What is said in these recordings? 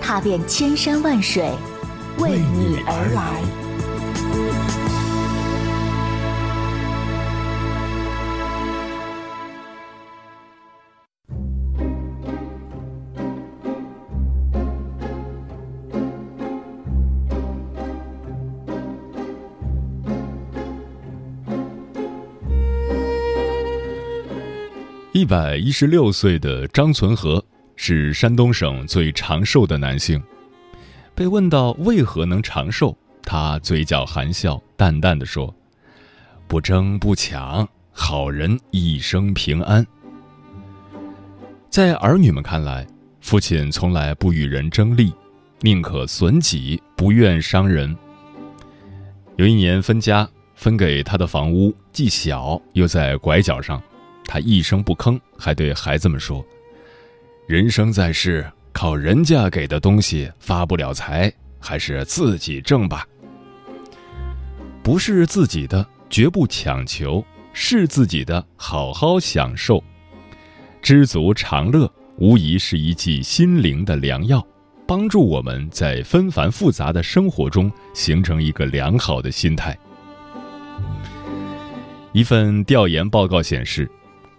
踏遍千山万水，为你而来。一百一十六岁的张存和是山东省最长寿的男性。被问到为何能长寿，他嘴角含笑，淡淡的说：“不争不抢，好人一生平安。”在儿女们看来，父亲从来不与人争利，宁可损己，不愿伤人。有一年分家，分给他的房屋既小又在拐角上。他一声不吭，还对孩子们说：“人生在世，靠人家给的东西发不了财，还是自己挣吧。不是自己的，绝不强求；是自己的，好好享受。知足常乐，无疑是一剂心灵的良药，帮助我们在纷繁复杂的生活中形成一个良好的心态。”一份调研报告显示。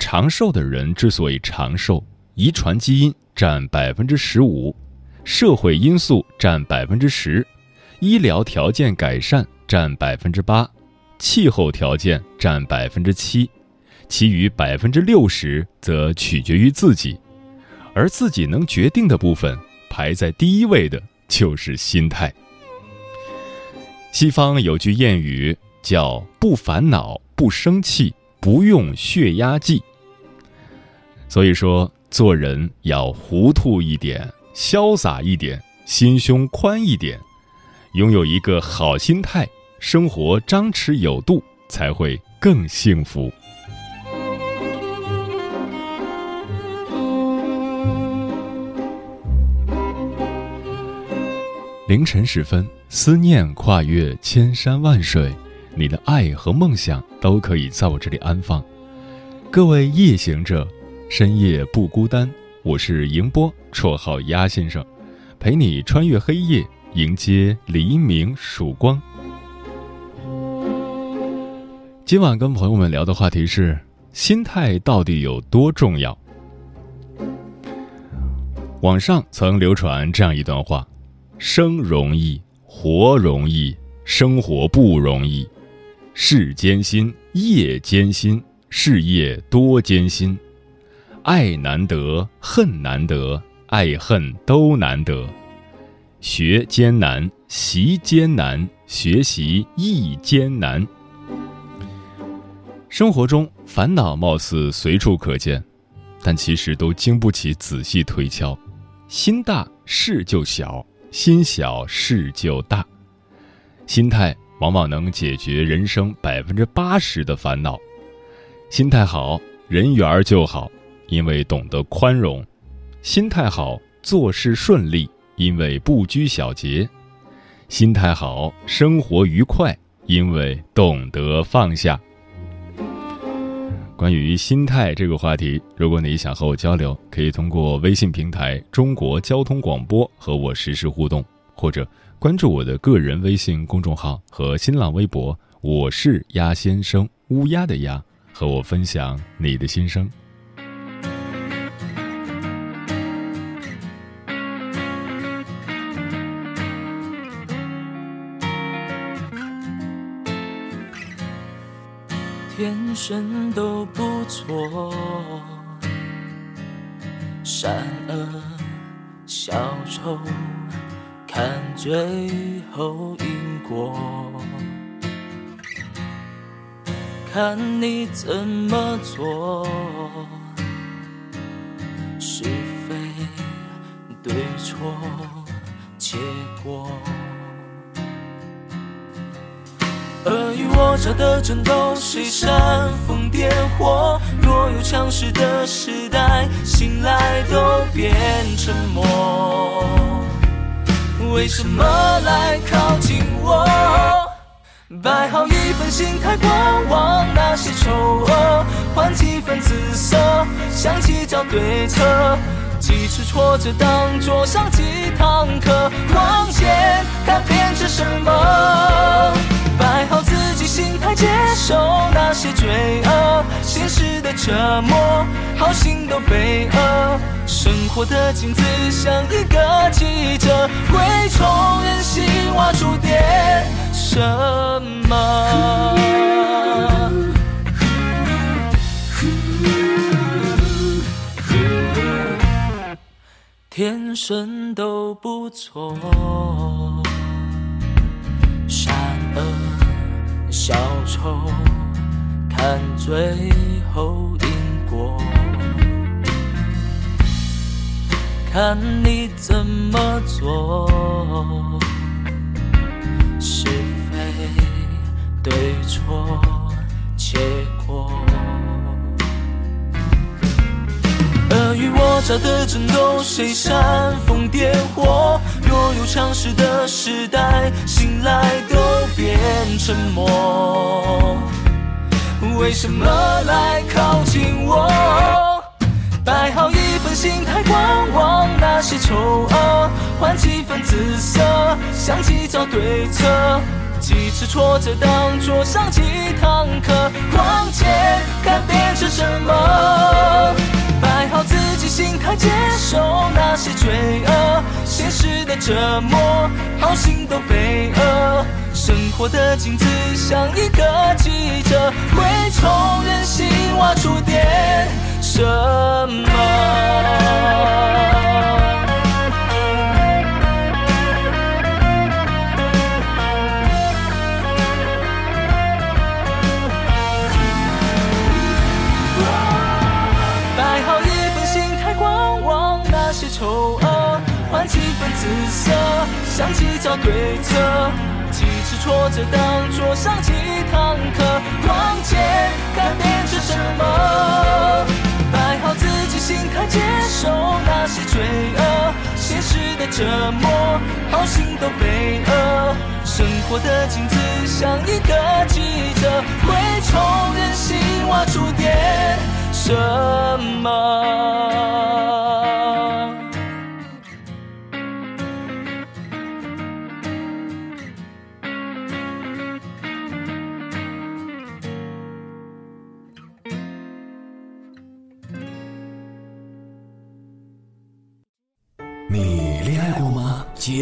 长寿的人之所以长寿，遗传基因占百分之十五，社会因素占百分之十，医疗条件改善占百分之八，气候条件占百分之七，其余百分之六十则取决于自己，而自己能决定的部分，排在第一位的就是心态。西方有句谚语叫“不烦恼，不生气，不用血压计”。所以说，做人要糊涂一点，潇洒一点，心胸宽一点，拥有一个好心态，生活张弛有度，才会更幸福。凌晨时分，思念跨越千山万水，你的爱和梦想都可以在我这里安放。各位夜行者。深夜不孤单，我是迎波，绰号鸭先生，陪你穿越黑夜，迎接黎明曙光。今晚跟朋友们聊的话题是：心态到底有多重要？网上曾流传这样一段话：生容易，活容易，生活不容易，事艰辛，业艰辛，事业多艰辛。爱难得，恨难得，爱恨都难得。学艰难，习艰难，学习亦艰难。生活中烦恼貌似随处可见，但其实都经不起仔细推敲。心大事就小，心小事就大。心态往往能解决人生百分之八十的烦恼。心态好，人缘就好。因为懂得宽容，心态好，做事顺利；因为不拘小节，心态好，生活愉快；因为懂得放下。关于心态这个话题，如果你想和我交流，可以通过微信平台“中国交通广播”和我实时互动，或者关注我的个人微信公众号和新浪微博“我是鸭先生”（乌鸦的鸭），和我分享你的心声。天生都不错，善恶小丑，看最后因果，看你怎么做，是非对错结果。尔虞我诈的争斗，谁煽风点火？若有强势的时代，醒来都变沉默。为什么来靠近我？摆好一份心态，观望那些丑恶，换几分姿色，想计较对策。几次挫折当作上几堂课，往前看变成什么？摆好自己心态，接受那些罪恶，现实的折磨，好心都被恶。生活的镜子像一个记者，会从人心挖出点什么。天生都不错，善恶小丑，看最后因果，看你怎么做，是非对错，结果。尔虞我诈的争斗，谁煽风点火？若有强势的时代，醒来都变沉默。为什么来靠近我？摆好一份心态，观望那些丑恶，换几分姿色，想计较对策。几次挫折当作上几堂课，往前看变成什么？摆好自己心态，接受那些罪恶，现实的折磨，好心都被恶。生活的镜子像一个记者，会从人心挖出点什么。想计较对策。几次挫折当作上几堂课，往前看变成什么？摆好自己心态，接受那些罪恶，现实的折磨，好心都被恶。生活的镜子像一个记者，会从人心挖出点什么？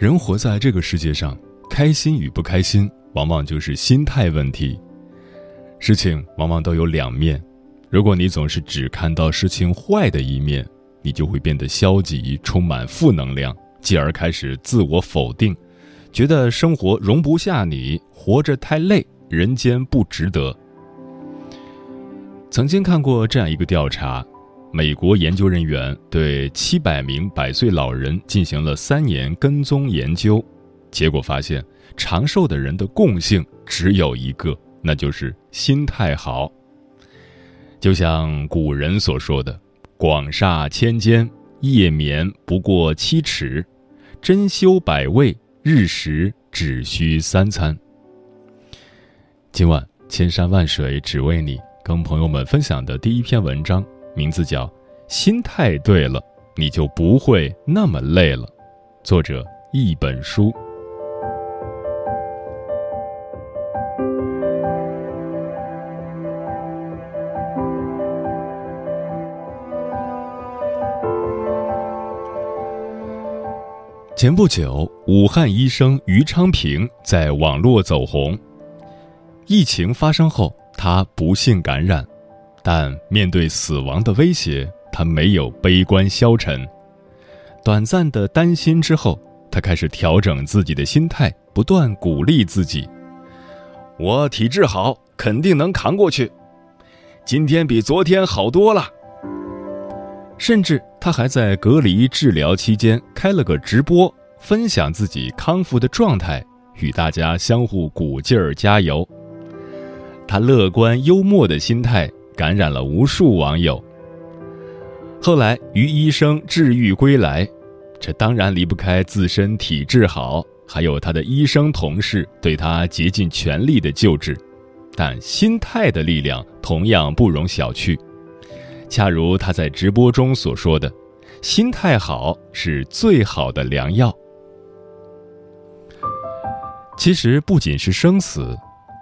人活在这个世界上，开心与不开心，往往就是心态问题。事情往往都有两面，如果你总是只看到事情坏的一面，你就会变得消极，充满负能量，继而开始自我否定，觉得生活容不下你，活着太累，人间不值得。曾经看过这样一个调查。美国研究人员对七百名百岁老人进行了三年跟踪研究，结果发现，长寿的人的共性只有一个，那就是心态好。就像古人所说的：“广厦千间，夜眠不过七尺；珍馐百味，日食只需三餐。”今晚千山万水只为你，跟朋友们分享的第一篇文章，名字叫《心态对了，你就不会那么累了》，作者一本书。前不久，武汉医生于昌平在网络走红。疫情发生后，他不幸感染，但面对死亡的威胁，他没有悲观消沉。短暂的担心之后，他开始调整自己的心态，不断鼓励自己：“我体质好，肯定能扛过去。今天比昨天好多了。”甚至他还在隔离治疗期间开了个直播，分享自己康复的状态，与大家相互鼓劲儿加油。他乐观幽默的心态感染了无数网友。后来于医生治愈归来，这当然离不开自身体质好，还有他的医生同事对他竭尽全力的救治，但心态的力量同样不容小觑。恰如他在直播中所说的：“心态好是最好的良药。”其实不仅是生死，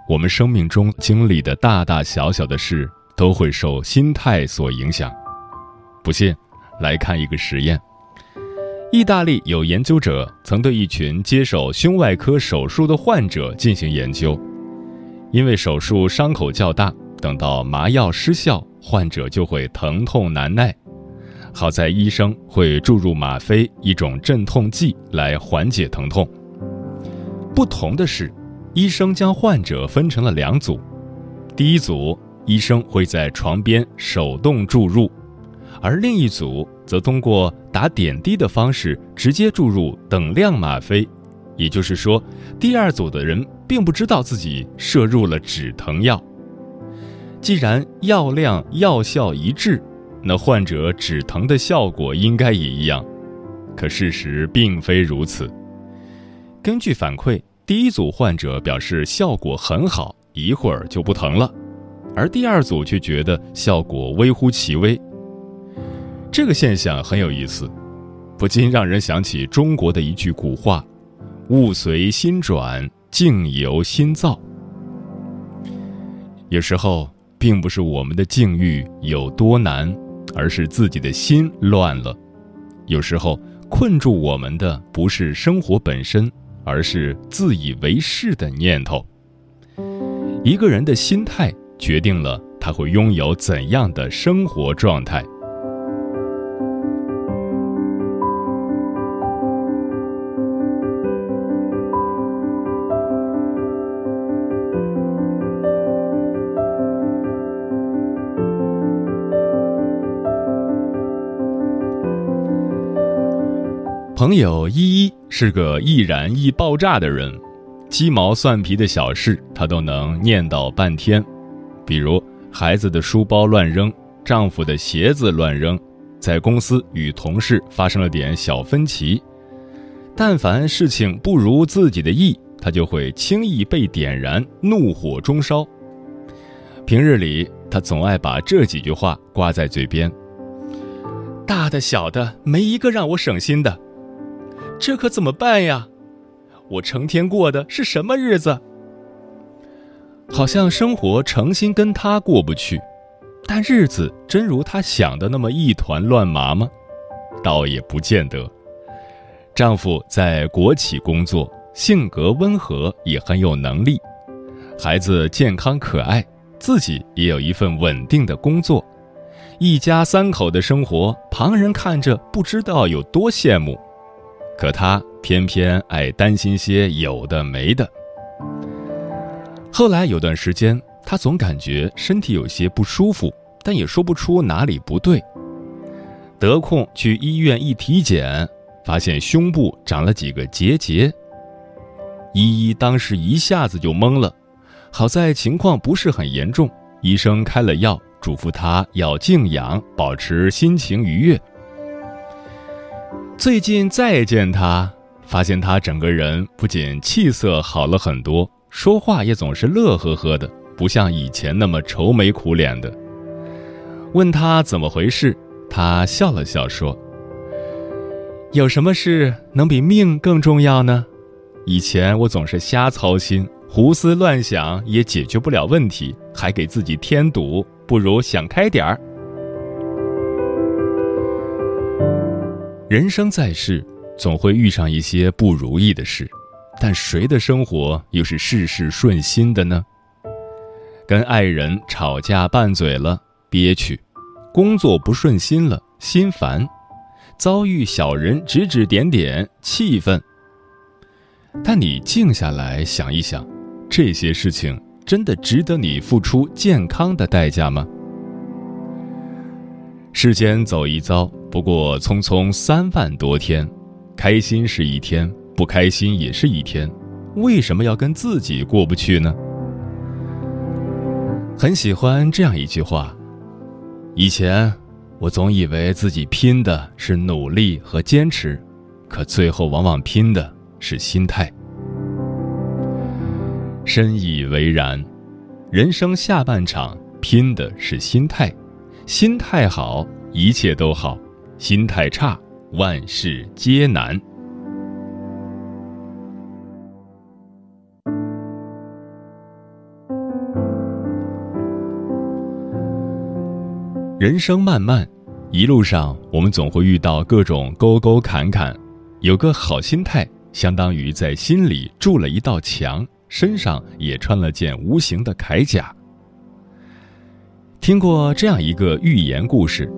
我们生命中经历的大大小小的事都会受心态所影响。不信，来看一个实验：意大利有研究者曾对一群接受胸外科手术的患者进行研究，因为手术伤口较大，等到麻药失效。患者就会疼痛难耐，好在医生会注入吗啡一种镇痛剂来缓解疼痛。不同的是，医生将患者分成了两组，第一组医生会在床边手动注入，而另一组则通过打点滴的方式直接注入等量吗啡，也就是说，第二组的人并不知道自己摄入了止疼药。既然药量药效一致，那患者止疼的效果应该也一样。可事实并非如此。根据反馈，第一组患者表示效果很好，一会儿就不疼了，而第二组却觉得效果微乎其微。这个现象很有意思，不禁让人想起中国的一句古话：“物随心转，境由心造。”有时候。并不是我们的境遇有多难，而是自己的心乱了。有时候困住我们的不是生活本身，而是自以为是的念头。一个人的心态决定了他会拥有怎样的生活状态。朋友依依是个易燃易爆炸的人，鸡毛蒜皮的小事她都能念叨半天，比如孩子的书包乱扔，丈夫的鞋子乱扔，在公司与同事发生了点小分歧，但凡事情不如自己的意，他就会轻易被点燃，怒火中烧。平日里，他总爱把这几句话挂在嘴边：大的小的，没一个让我省心的。这可怎么办呀？我成天过的是什么日子？好像生活诚心跟他过不去，但日子真如他想的那么一团乱麻吗？倒也不见得。丈夫在国企工作，性格温和，也很有能力。孩子健康可爱，自己也有一份稳定的工作，一家三口的生活，旁人看着不知道有多羡慕。可他偏偏爱担心些有的没的。后来有段时间，他总感觉身体有些不舒服，但也说不出哪里不对。得空去医院一体检，发现胸部长了几个结节。依依当时一下子就懵了，好在情况不是很严重，医生开了药，嘱咐她要静养，保持心情愉悦。最近再见他，发现他整个人不仅气色好了很多，说话也总是乐呵呵的，不像以前那么愁眉苦脸的。问他怎么回事，他笑了笑说：“有什么事能比命更重要呢？以前我总是瞎操心。”胡思乱想也解决不了问题，还给自己添堵，不如想开点儿。人生在世，总会遇上一些不如意的事，但谁的生活又是事事顺心的呢？跟爱人吵架拌嘴了，憋屈；工作不顺心了，心烦；遭遇小人指指点点，气愤。但你静下来想一想。这些事情真的值得你付出健康的代价吗？世间走一遭，不过匆匆三万多天，开心是一天，不开心也是一天，为什么要跟自己过不去呢？很喜欢这样一句话：以前我总以为自己拼的是努力和坚持，可最后往往拼的是心态。深以为然，人生下半场拼的是心态，心态好，一切都好；心态差，万事皆难。人生漫漫，一路上我们总会遇到各种沟沟坎坎，有个好心态，相当于在心里筑了一道墙。身上也穿了件无形的铠甲。听过这样一个寓言故事：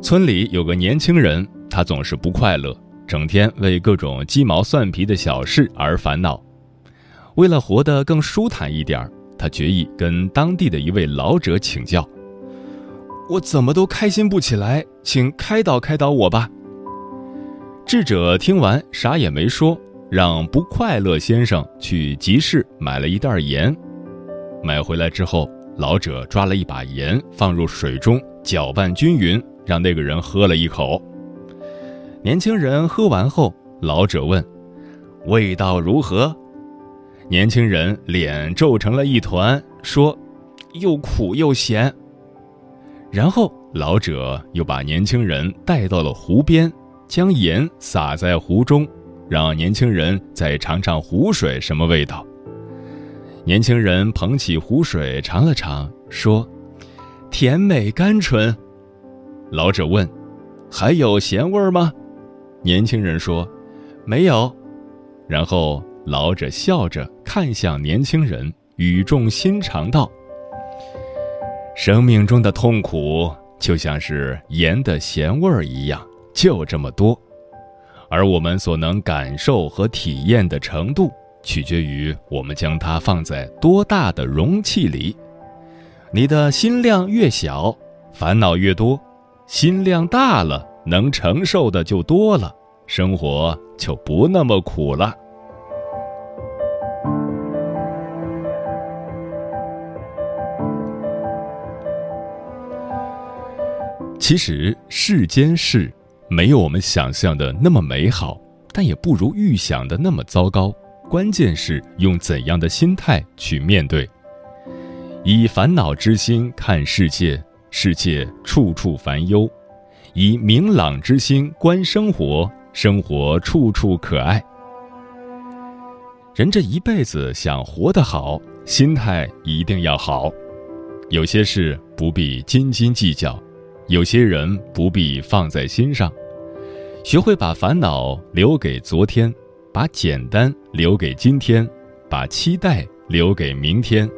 村里有个年轻人，他总是不快乐，整天为各种鸡毛蒜皮的小事而烦恼。为了活得更舒坦一点，他决意跟当地的一位老者请教：“我怎么都开心不起来，请开导开导我吧。”智者听完，啥也没说。让不快乐先生去集市买了一袋盐，买回来之后，老者抓了一把盐放入水中搅拌均匀，让那个人喝了一口。年轻人喝完后，老者问：“味道如何？”年轻人脸皱成了一团，说：“又苦又咸。”然后老者又把年轻人带到了湖边，将盐撒在湖中。让年轻人再尝尝湖水什么味道。年轻人捧起湖水尝了尝，说：“甜美甘醇。”老者问：“还有咸味吗？”年轻人说：“没有。”然后老者笑着看向年轻人，语重心长道：“生命中的痛苦就像是盐的咸味儿一样，就这么多。”而我们所能感受和体验的程度，取决于我们将它放在多大的容器里。你的心量越小，烦恼越多；心量大了，能承受的就多了，生活就不那么苦了。其实世间事。没有我们想象的那么美好，但也不如预想的那么糟糕。关键是用怎样的心态去面对。以烦恼之心看世界，世界处处烦忧；以明朗之心观生活，生活处处可爱。人这一辈子想活得好，心态一定要好。有些事不必斤斤计较，有些人不必放在心上。学会把烦恼留给昨天，把简单留给今天，把期待留给明天。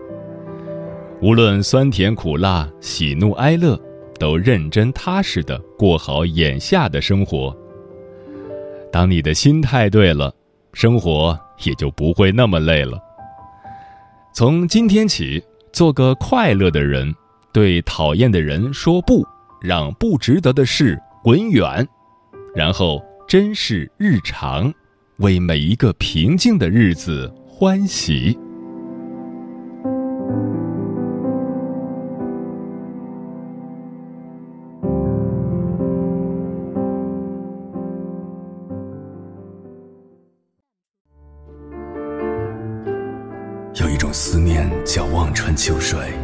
无论酸甜苦辣、喜怒哀乐，都认真踏实的过好眼下的生活。当你的心态对了，生活也就不会那么累了。从今天起，做个快乐的人，对讨厌的人说不，让不值得的事滚远然后珍视日常为每一个平静的日子欢喜。有一种思念叫望穿秋水。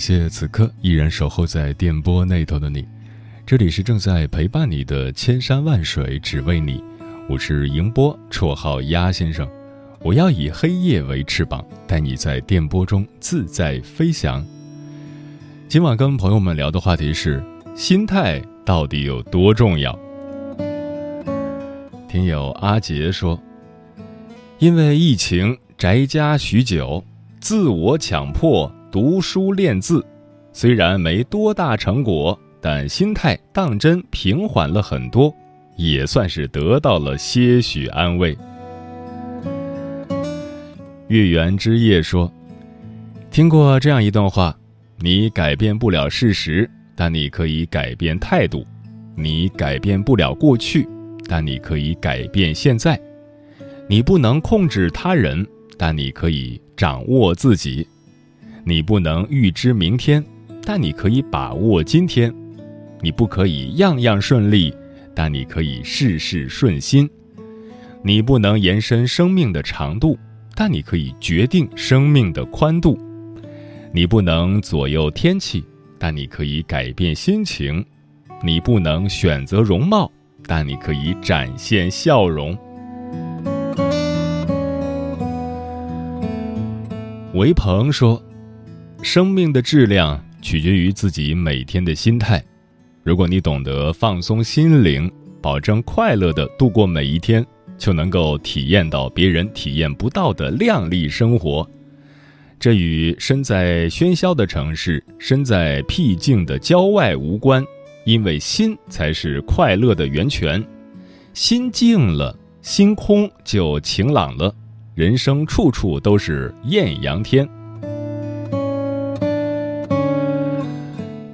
谢此刻依然守候在电波那头的你，这里是正在陪伴你的千山万水只为你，我是迎波，绰号鸭先生，我要以黑夜为翅膀，带你在电波中自在飞翔。今晚跟朋友们聊的话题是：心态到底有多重要？听友阿杰说，因为疫情宅家许久，自我强迫。读书练字，虽然没多大成果，但心态当真平缓了很多，也算是得到了些许安慰。月圆之夜说：“听过这样一段话，你改变不了事实，但你可以改变态度；你改变不了过去，但你可以改变现在；你不能控制他人，但你可以掌握自己。”你不能预知明天，但你可以把握今天；你不可以样样顺利，但你可以事事顺心；你不能延伸生命的长度，但你可以决定生命的宽度；你不能左右天气，但你可以改变心情；你不能选择容貌，但你可以展现笑容。韦鹏说。生命的质量取决于自己每天的心态。如果你懂得放松心灵，保证快乐的度过每一天，就能够体验到别人体验不到的靓丽生活。这与身在喧嚣的城市、身在僻静的郊外无关，因为心才是快乐的源泉。心静了，心空就晴朗了，人生处处都是艳阳天。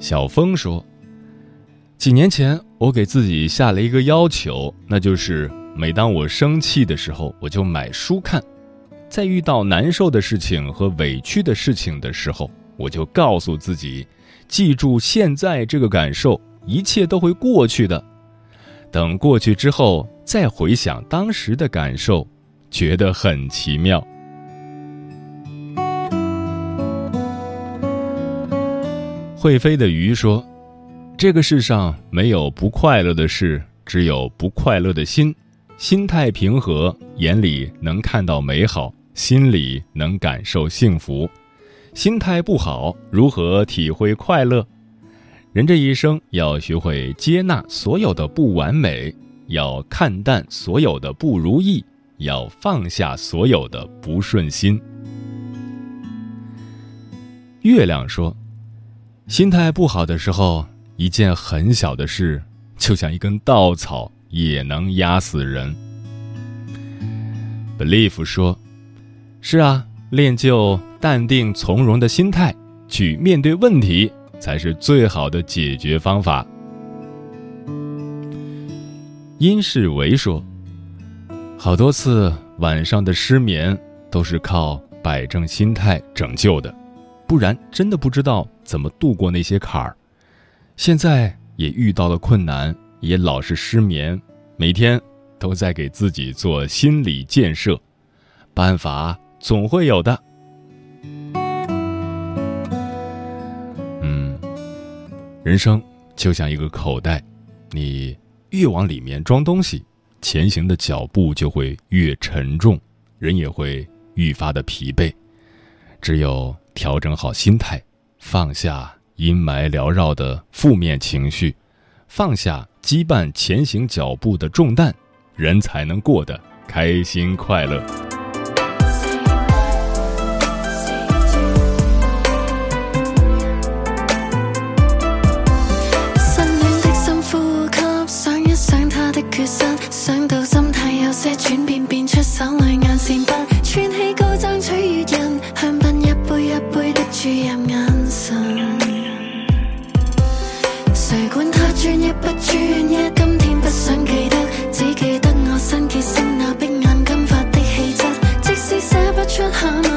小峰说：“几年前，我给自己下了一个要求，那就是每当我生气的时候，我就买书看；在遇到难受的事情和委屈的事情的时候，我就告诉自己，记住现在这个感受，一切都会过去的。等过去之后，再回想当时的感受，觉得很奇妙。”会飞的鱼说：“这个世上没有不快乐的事，只有不快乐的心。心态平和，眼里能看到美好，心里能感受幸福。心态不好，如何体会快乐？人这一生要学会接纳所有的不完美，要看淡所有的不如意，要放下所有的不顺心。”月亮说。心态不好的时候，一件很小的事，就像一根稻草，也能压死人。Believe 说：“是啊，练就淡定从容的心态，去面对问题，才是最好的解决方法。”殷世维说：“好多次晚上的失眠，都是靠摆正心态拯救的。”不然真的不知道怎么度过那些坎儿。现在也遇到了困难，也老是失眠，每天都在给自己做心理建设，办法总会有的。嗯，人生就像一个口袋，你越往里面装东西，前行的脚步就会越沉重，人也会愈发的疲惫。只有。调整好心态，放下阴霾缭绕的负面情绪，放下羁绊前行脚步的重担，人才能过得开心快乐。寫不